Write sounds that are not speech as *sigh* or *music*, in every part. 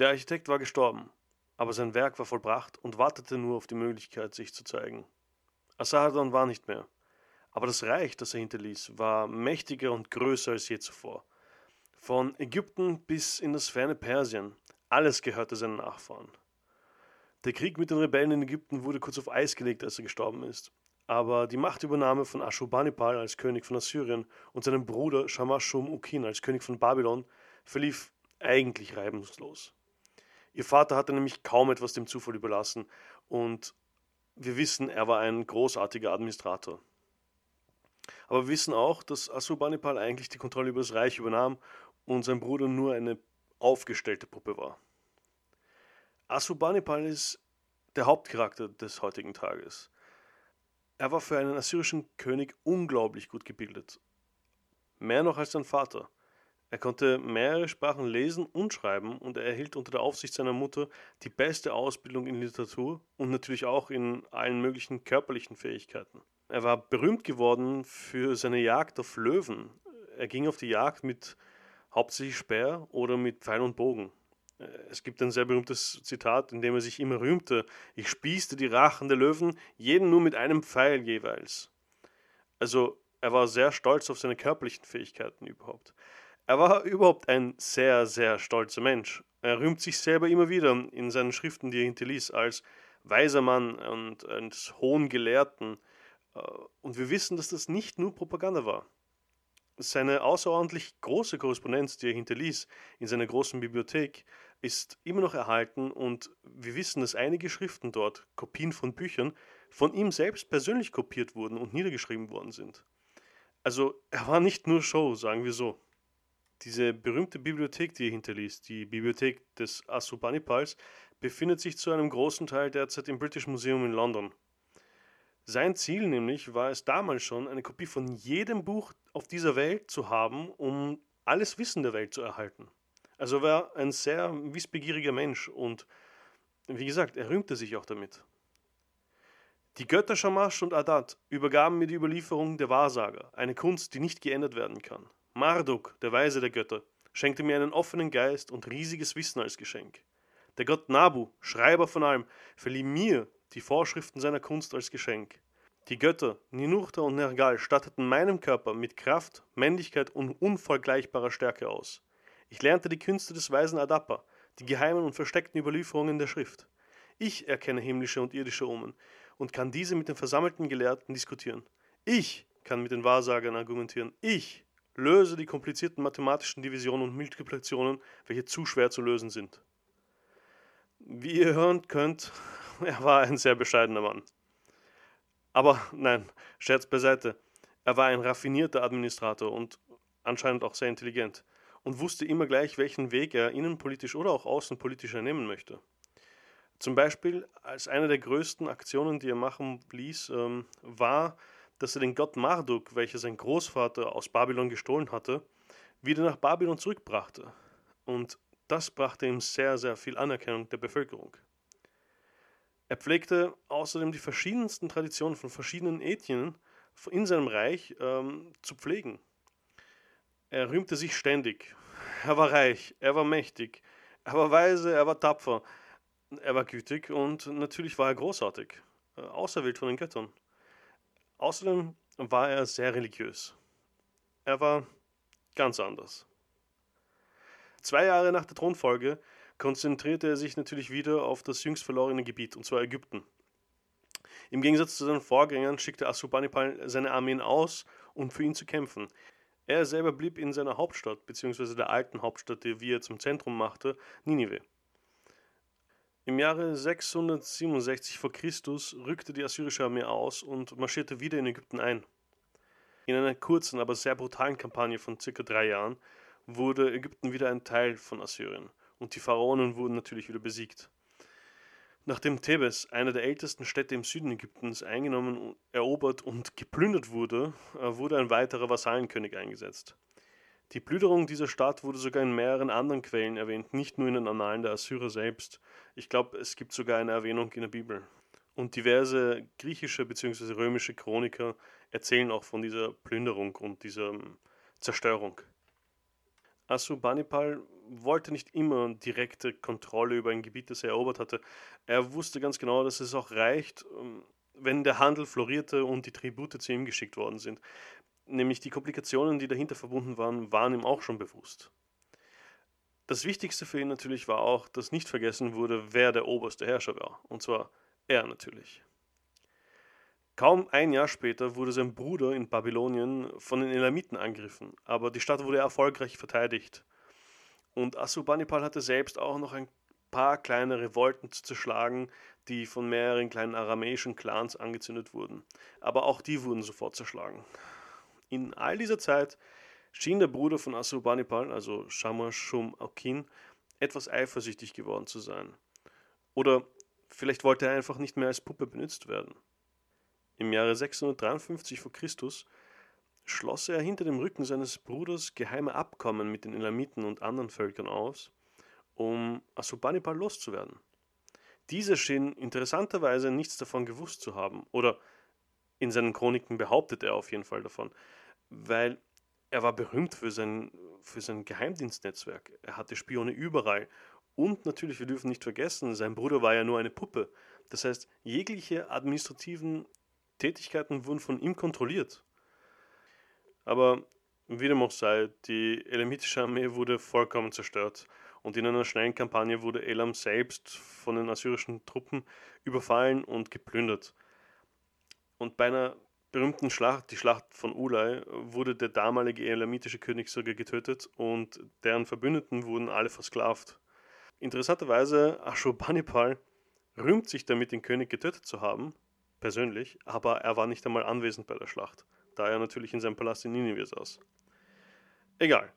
Der Architekt war gestorben, aber sein Werk war vollbracht und wartete nur auf die Möglichkeit, sich zu zeigen. Asarhadon war nicht mehr, aber das Reich, das er hinterließ, war mächtiger und größer als je zuvor. Von Ägypten bis in das ferne Persien, alles gehörte seinen Nachfahren. Der Krieg mit den Rebellen in Ägypten wurde kurz auf Eis gelegt, als er gestorben ist. Aber die Machtübernahme von Ashurbanipal als König von Assyrien und seinem Bruder Shamash-Shum-Ukin als König von Babylon verlief eigentlich reibungslos. Ihr Vater hatte nämlich kaum etwas dem Zufall überlassen und wir wissen, er war ein großartiger Administrator. Aber wir wissen auch, dass Assurbanipal eigentlich die Kontrolle über das Reich übernahm und sein Bruder nur eine aufgestellte Puppe war. Assurbanipal ist der Hauptcharakter des heutigen Tages. Er war für einen assyrischen König unglaublich gut gebildet. Mehr noch als sein Vater. Er konnte mehrere Sprachen lesen und schreiben und er erhielt unter der Aufsicht seiner Mutter die beste Ausbildung in Literatur und natürlich auch in allen möglichen körperlichen Fähigkeiten. Er war berühmt geworden für seine Jagd auf Löwen. Er ging auf die Jagd mit hauptsächlich Speer oder mit Pfeil und Bogen. Es gibt ein sehr berühmtes Zitat, in dem er sich immer rühmte: Ich spießte die Rachen der Löwen, jeden nur mit einem Pfeil jeweils. Also, er war sehr stolz auf seine körperlichen Fähigkeiten überhaupt. Er war überhaupt ein sehr, sehr stolzer Mensch. Er rühmt sich selber immer wieder in seinen Schriften, die er hinterließ, als weiser Mann und als hohen Gelehrten. Äh, und wir wissen, dass das nicht nur Propaganda war. Seine außerordentlich große Korrespondenz, die er hinterließ in seiner großen Bibliothek, ist immer noch erhalten und wir wissen, dass einige Schriften dort, Kopien von Büchern, von ihm selbst persönlich kopiert wurden und niedergeschrieben worden sind. Also er war nicht nur Show, sagen wir so. Diese berühmte Bibliothek, die er hinterließ, die Bibliothek des Assurbanipals, befindet sich zu einem großen Teil derzeit im British Museum in London. Sein Ziel nämlich war es damals schon, eine Kopie von jedem Buch auf dieser Welt zu haben, um alles Wissen der Welt zu erhalten. Also er war ein sehr wissbegieriger Mensch und wie gesagt, er rühmte sich auch damit. Die Götter Shamash und Adad übergaben mir die Überlieferung der Wahrsager, eine Kunst, die nicht geändert werden kann. Marduk, der Weise der Götter, schenkte mir einen offenen Geist und riesiges Wissen als Geschenk. Der Gott Nabu, Schreiber von allem, verlieh mir die Vorschriften seiner Kunst als Geschenk. Die Götter Ninurta und Nergal statteten meinem Körper mit Kraft, Männlichkeit und unvergleichbarer Stärke aus. Ich lernte die Künste des weisen Adapa, die geheimen und versteckten Überlieferungen der Schrift. Ich erkenne himmlische und irdische Omen und kann diese mit den versammelten Gelehrten diskutieren. Ich kann mit den Wahrsagern argumentieren. Ich Löse die komplizierten mathematischen Divisionen und Multiplikationen, welche zu schwer zu lösen sind. Wie ihr hören könnt, *laughs* er war ein sehr bescheidener Mann. Aber nein, Scherz beiseite. Er war ein raffinierter Administrator und anscheinend auch sehr intelligent und wusste immer gleich, welchen Weg er innenpolitisch oder auch außenpolitisch ernehmen möchte. Zum Beispiel als eine der größten Aktionen, die er machen ließ, ähm, war, dass er den Gott Marduk, welcher sein Großvater aus Babylon gestohlen hatte, wieder nach Babylon zurückbrachte. Und das brachte ihm sehr, sehr viel Anerkennung der Bevölkerung. Er pflegte außerdem die verschiedensten Traditionen von verschiedenen Ethnien in seinem Reich ähm, zu pflegen. Er rühmte sich ständig. Er war reich, er war mächtig, er war weise, er war tapfer, er war gütig und natürlich war er großartig, äh, auserwählt von den Göttern. Außerdem war er sehr religiös. Er war ganz anders. Zwei Jahre nach der Thronfolge konzentrierte er sich natürlich wieder auf das jüngst verlorene Gebiet, und zwar Ägypten. Im Gegensatz zu seinen Vorgängern schickte Assurbanipal seine Armeen aus, um für ihn zu kämpfen. Er selber blieb in seiner Hauptstadt, beziehungsweise der alten Hauptstadt, die er zum Zentrum machte, Ninive. Im Jahre 667 v. Chr. rückte die assyrische Armee aus und marschierte wieder in Ägypten ein. In einer kurzen, aber sehr brutalen Kampagne von circa drei Jahren wurde Ägypten wieder ein Teil von Assyrien und die Pharaonen wurden natürlich wieder besiegt. Nachdem Thebes, eine der ältesten Städte im Süden Ägyptens, eingenommen, erobert und geplündert wurde, äh, wurde ein weiterer Vasallenkönig eingesetzt. Die Plünderung dieser Stadt wurde sogar in mehreren anderen Quellen erwähnt, nicht nur in den Annalen der Assyrer selbst. Ich glaube, es gibt sogar eine Erwähnung in der Bibel. Und diverse griechische bzw. römische Chroniker erzählen auch von dieser Plünderung und dieser ähm, Zerstörung. Assurbanipal wollte nicht immer direkte Kontrolle über ein Gebiet, das er erobert hatte. Er wusste ganz genau, dass es auch reicht, ähm, wenn der Handel florierte und die Tribute zu ihm geschickt worden sind. Nämlich die Komplikationen, die dahinter verbunden waren, waren ihm auch schon bewusst. Das Wichtigste für ihn natürlich war auch, dass nicht vergessen wurde, wer der oberste Herrscher war. Und zwar er natürlich. Kaum ein Jahr später wurde sein Bruder in Babylonien von den Elamiten angegriffen, aber die Stadt wurde erfolgreich verteidigt. Und Assurbanipal hatte selbst auch noch ein paar kleine Revolten zu zerschlagen, die von mehreren kleinen aramäischen Clans angezündet wurden. Aber auch die wurden sofort zerschlagen. In all dieser Zeit schien der Bruder von Assurbanipal, also Shamashum Aukin, etwas eifersüchtig geworden zu sein. Oder vielleicht wollte er einfach nicht mehr als Puppe benutzt werden. Im Jahre 653 v. Chr. schloss er hinter dem Rücken seines Bruders geheime Abkommen mit den Elamiten und anderen Völkern aus, um Assurbanipal loszuwerden. Dieser schien interessanterweise nichts davon gewusst zu haben, oder in seinen Chroniken behauptet er auf jeden Fall davon, weil er war berühmt für sein, für sein Geheimdienstnetzwerk. Er hatte Spione überall. Und natürlich, wir dürfen nicht vergessen, sein Bruder war ja nur eine Puppe. Das heißt, jegliche administrativen Tätigkeiten wurden von ihm kontrolliert. Aber wie dem auch sei, die elamitische Armee wurde vollkommen zerstört und in einer schnellen Kampagne wurde Elam selbst von den assyrischen Truppen überfallen und geplündert. Und bei einer berühmten Schlacht, die Schlacht von Ulai, wurde der damalige elamitische König sogar getötet und deren Verbündeten wurden alle versklavt. Interessanterweise, Ashurbanipal rühmt sich damit, den König getötet zu haben, persönlich, aber er war nicht einmal anwesend bei der Schlacht, da er natürlich in seinem Palast in Ninive saß. Egal.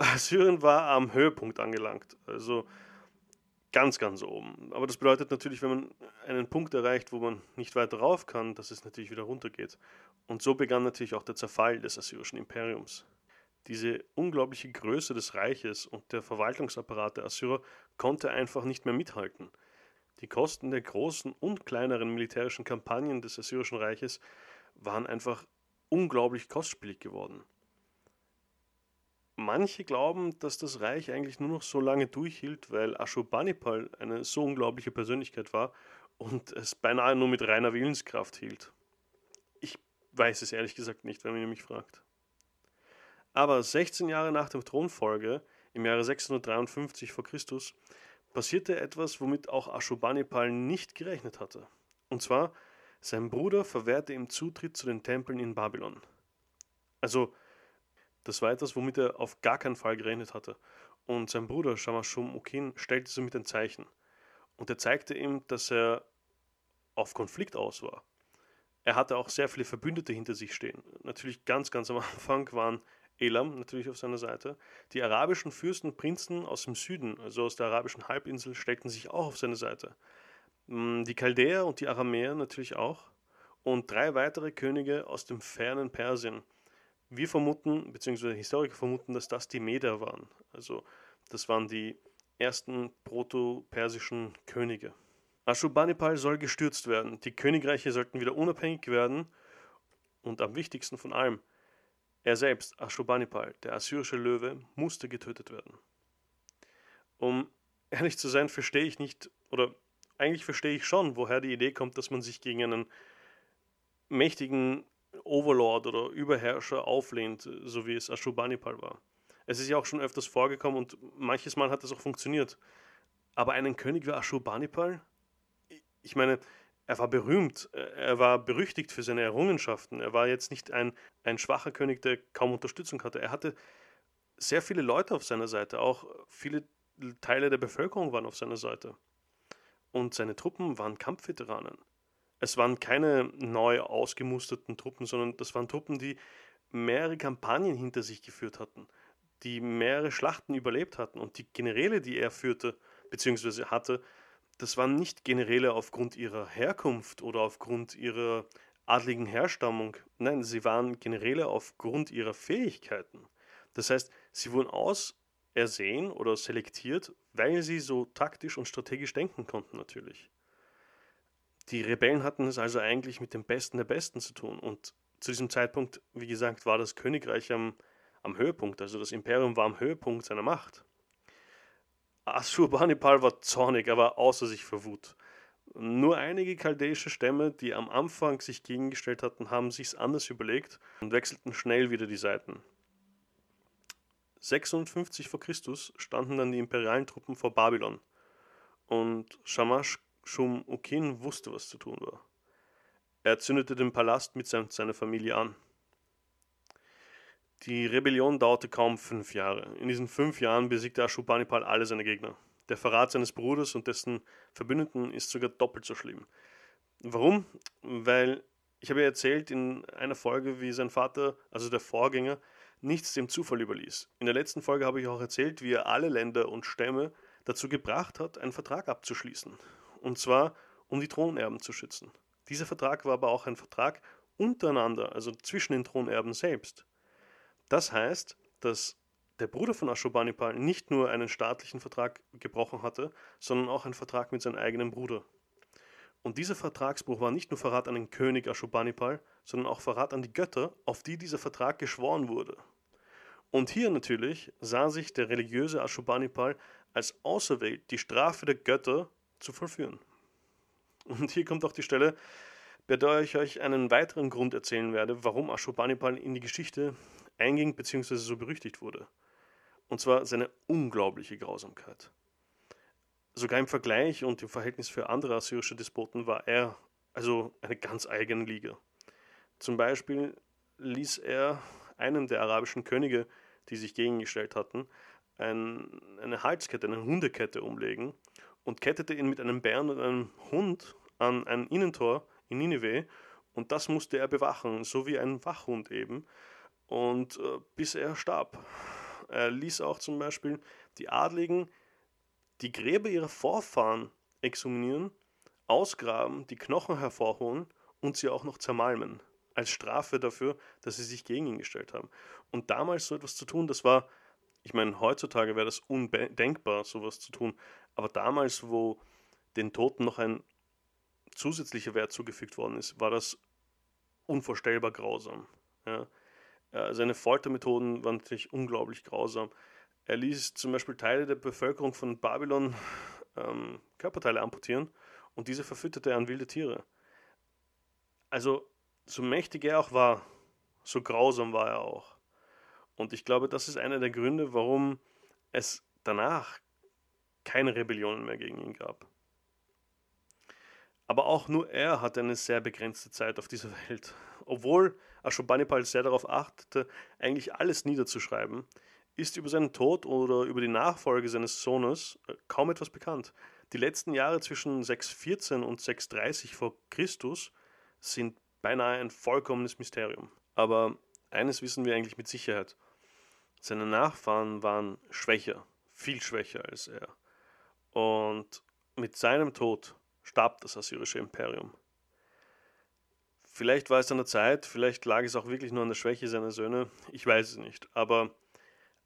*laughs* Syrien war am Höhepunkt angelangt, also ganz, ganz oben. Aber das bedeutet natürlich, wenn man einen Punkt erreicht, wo man nicht weiter rauf kann, dass es natürlich wieder runtergeht. Und so begann natürlich auch der Zerfall des assyrischen Imperiums. Diese unglaubliche Größe des Reiches und der Verwaltungsapparat der Assyrer konnte einfach nicht mehr mithalten. Die Kosten der großen und kleineren militärischen Kampagnen des Assyrischen Reiches waren einfach unglaublich kostspielig geworden. Manche glauben, dass das Reich eigentlich nur noch so lange durchhielt, weil Ashurbanipal eine so unglaubliche Persönlichkeit war und es beinahe nur mit reiner Willenskraft hielt. Ich weiß es ehrlich gesagt nicht, wenn man mich fragt. Aber 16 Jahre nach der Thronfolge, im Jahre 653 v. Chr., passierte etwas, womit auch Ashurbanipal nicht gerechnet hatte. Und zwar, sein Bruder verwehrte ihm Zutritt zu den Tempeln in Babylon. Also, das war etwas, womit er auf gar keinen Fall gerechnet hatte. Und sein Bruder Shamashum Ukin stellte somit ein Zeichen. Und er zeigte ihm, dass er auf Konflikt aus war. Er hatte auch sehr viele Verbündete hinter sich stehen. Natürlich ganz, ganz am *laughs* Anfang waren Elam natürlich auf seiner Seite. Die arabischen Fürsten und Prinzen aus dem Süden, also aus der arabischen Halbinsel, stellten sich auch auf seine Seite. Mm, die Chaldäer und die Aramäer natürlich auch. Und drei weitere Könige aus dem fernen Persien. Wir vermuten, beziehungsweise Historiker vermuten, dass das die Meder waren. Also das waren die ersten proto-persischen Könige. Ashurbanipal soll gestürzt werden. Die Königreiche sollten wieder unabhängig werden. Und am wichtigsten von allem, er selbst, Ashurbanipal, der assyrische Löwe, musste getötet werden. Um ehrlich zu sein, verstehe ich nicht, oder eigentlich verstehe ich schon, woher die Idee kommt, dass man sich gegen einen mächtigen Overlord oder Überherrscher auflehnt, so wie es Ashurbanipal war. Es ist ja auch schon öfters vorgekommen und manches Mal hat es auch funktioniert. Aber einen König wie Ashurbanipal? Ich meine, er war berühmt, er war berüchtigt für seine Errungenschaften. Er war jetzt nicht ein, ein schwacher König, der kaum Unterstützung hatte. Er hatte sehr viele Leute auf seiner Seite, auch viele Teile der Bevölkerung waren auf seiner Seite. Und seine Truppen waren Kampfveteranen. Es waren keine neu ausgemusterten Truppen, sondern das waren Truppen, die mehrere Kampagnen hinter sich geführt hatten, die mehrere Schlachten überlebt hatten. Und die Generäle, die er führte, beziehungsweise hatte, das waren nicht Generäle aufgrund ihrer Herkunft oder aufgrund ihrer adligen Herstammung. Nein, sie waren Generäle aufgrund ihrer Fähigkeiten. Das heißt, sie wurden ausersehen oder selektiert, weil sie so taktisch und strategisch denken konnten natürlich. Die Rebellen hatten es also eigentlich mit dem Besten der Besten zu tun. Und zu diesem Zeitpunkt, wie gesagt, war das Königreich am, am Höhepunkt, also das Imperium war am Höhepunkt seiner Macht. Assurbanipal war zornig, er war außer sich vor Wut. Nur einige chaldäische Stämme, die am Anfang sich gegengestellt hatten, haben sich's anders überlegt und wechselten schnell wieder die Seiten. 56 vor Christus standen dann die imperialen Truppen vor Babylon und Shamash Shum Ukin wusste, was zu tun war. Er zündete den Palast mit seiner Familie an. Die Rebellion dauerte kaum fünf Jahre. In diesen fünf Jahren besiegte Ashurbanipal alle seine Gegner. Der Verrat seines Bruders und dessen Verbündeten ist sogar doppelt so schlimm. Warum? Weil ich habe ja erzählt in einer Folge, wie sein Vater, also der Vorgänger, nichts dem Zufall überließ. In der letzten Folge habe ich auch erzählt, wie er alle Länder und Stämme dazu gebracht hat, einen Vertrag abzuschließen. Und zwar, um die Thronerben zu schützen. Dieser Vertrag war aber auch ein Vertrag untereinander, also zwischen den Thronerben selbst. Das heißt, dass der Bruder von Ashurbanipal nicht nur einen staatlichen Vertrag gebrochen hatte, sondern auch einen Vertrag mit seinem eigenen Bruder. Und dieser Vertragsbruch war nicht nur Verrat an den König Ashurbanipal, sondern auch Verrat an die Götter, auf die dieser Vertrag geschworen wurde. Und hier natürlich sah sich der religiöse Ashurbanipal als auserwählt, die Strafe der Götter zu vollführen. Und hier kommt auch die Stelle, bei der ich euch einen weiteren Grund erzählen werde, warum Ashurbanipal in die Geschichte einging bzw. so berüchtigt wurde. Und zwar seine unglaubliche Grausamkeit. Sogar im Vergleich und im Verhältnis für andere assyrische Despoten war er also eine ganz eigene Liga. Zum Beispiel ließ er einem der arabischen Könige, die sich gegengestellt hatten, ein, eine Halskette, eine Hundekette umlegen und kettete ihn mit einem Bären und einem Hund an ein Innentor in Nineveh und das musste er bewachen, so wie ein Wachhund eben und äh, bis er starb. Er ließ auch zum Beispiel die Adligen die Gräber ihrer Vorfahren exhuminieren, ausgraben, die Knochen hervorholen und sie auch noch zermalmen. Als Strafe dafür, dass sie sich gegen ihn gestellt haben. Und damals so etwas zu tun, das war, ich meine, heutzutage wäre das undenkbar, sowas zu tun. Aber damals, wo den Toten noch ein zusätzlicher Wert zugefügt worden ist, war das unvorstellbar grausam. Ja. Äh, seine Foltermethoden waren natürlich unglaublich grausam. Er ließ zum Beispiel Teile der Bevölkerung von Babylon ähm, Körperteile amputieren und diese verfütterte er an wilde Tiere. Also, so mächtig er auch war, so grausam war er auch. Und ich glaube, das ist einer der Gründe, warum es danach keine Rebellionen mehr gegen ihn gab. Aber auch nur er hatte eine sehr begrenzte Zeit auf dieser Welt. Obwohl Ashurbanipal sehr darauf achtete, eigentlich alles niederzuschreiben, ist über seinen Tod oder über die Nachfolge seines Sohnes äh, kaum etwas bekannt. Die letzten Jahre zwischen 614 und 630 vor Christus sind beinahe ein vollkommenes Mysterium. Aber eines wissen wir eigentlich mit Sicherheit. Seine Nachfahren waren schwächer, viel schwächer als er. Und mit seinem Tod starb das assyrische Imperium. Vielleicht war es an der Zeit, vielleicht lag es auch wirklich nur an der Schwäche seiner Söhne, ich weiß es nicht. Aber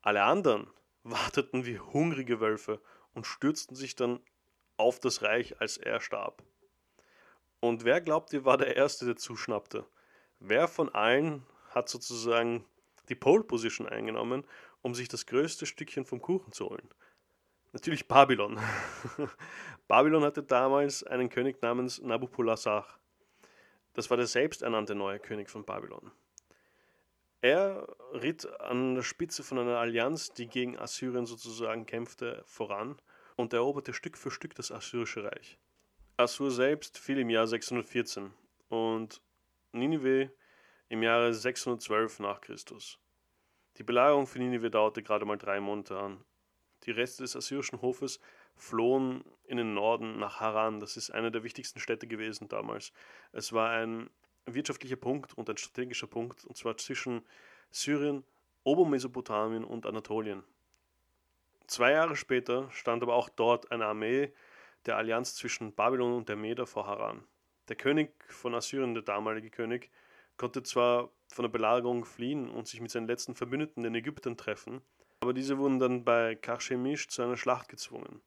alle anderen *laughs* warteten wie hungrige Wölfe und stürzten sich dann auf das Reich, als er starb. Und wer glaubt ihr war der Erste, der zuschnappte? Wer von allen hat sozusagen die Pole Position eingenommen, um sich das größte Stückchen vom Kuchen zu holen? Natürlich Babylon. *laughs* Babylon hatte damals einen König namens Nabopolassar. Das war der selbsternannte neue König von Babylon. Er ritt an der Spitze von einer Allianz, die gegen Assyrien sozusagen kämpfte, voran und eroberte Stück für Stück das assyrische Reich. Assur selbst fiel im Jahr 614 und Ninive im Jahre 612 nach Christus. Die Belagerung für Ninive dauerte gerade mal drei Monate an. Die Reste des assyrischen Hofes flohen in den Norden nach Haran. Das ist eine der wichtigsten Städte gewesen damals. Es war ein wirtschaftlicher Punkt und ein strategischer Punkt, und zwar zwischen Syrien, Obermesopotamien und Anatolien. Zwei Jahre später stand aber auch dort eine Armee der Allianz zwischen Babylon und der Meder vor Haran. Der König von Assyrien, der damalige König, konnte zwar von der Belagerung fliehen und sich mit seinen letzten Verbündeten, den Ägyptern, treffen, aber diese wurden dann bei Karchemish zu einer Schlacht gezwungen.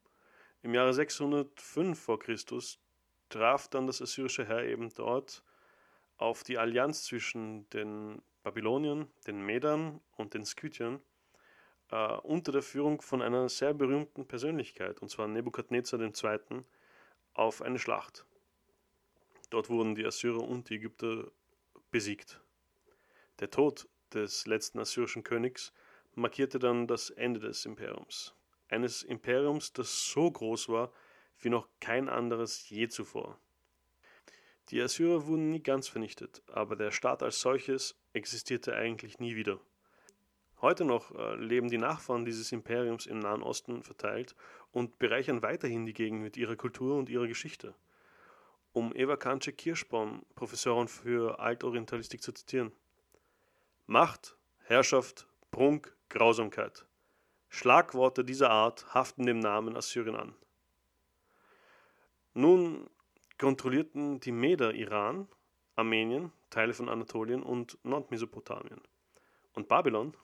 Im Jahre 605 vor Christus traf dann das assyrische Heer eben dort auf die Allianz zwischen den Babyloniern, den Medern und den Skythiern äh, unter der Führung von einer sehr berühmten Persönlichkeit, und zwar Nebukadnezar II., auf eine Schlacht. Dort wurden die Assyrer und die Ägypter besiegt. Der Tod des letzten assyrischen Königs markierte dann das Ende des Imperiums. Eines Imperiums, das so groß war wie noch kein anderes je zuvor. Die Assyrer wurden nie ganz vernichtet, aber der Staat als solches existierte eigentlich nie wieder. Heute noch äh, leben die Nachfahren dieses Imperiums im Nahen Osten verteilt und bereichern weiterhin die Gegend mit ihrer Kultur und ihrer Geschichte. Um Eva Kanche-Kirschbaum, Professorin für Altorientalistik, zu zitieren. Macht, Herrschaft, Prunk, Grausamkeit. Schlagworte dieser Art haften dem Namen Assyrien an. Nun kontrollierten die Meder Iran, Armenien, Teile von Anatolien und Nordmesopotamien. Und Babylon,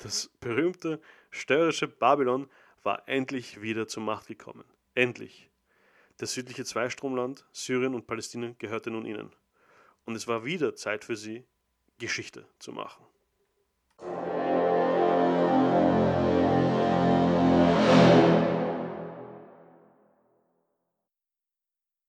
das berühmte störrische Babylon, war endlich wieder zur Macht gekommen. Endlich. Das südliche Zweistromland, Syrien und Palästina gehörte nun ihnen. Und es war wieder Zeit für sie, Geschichte zu machen.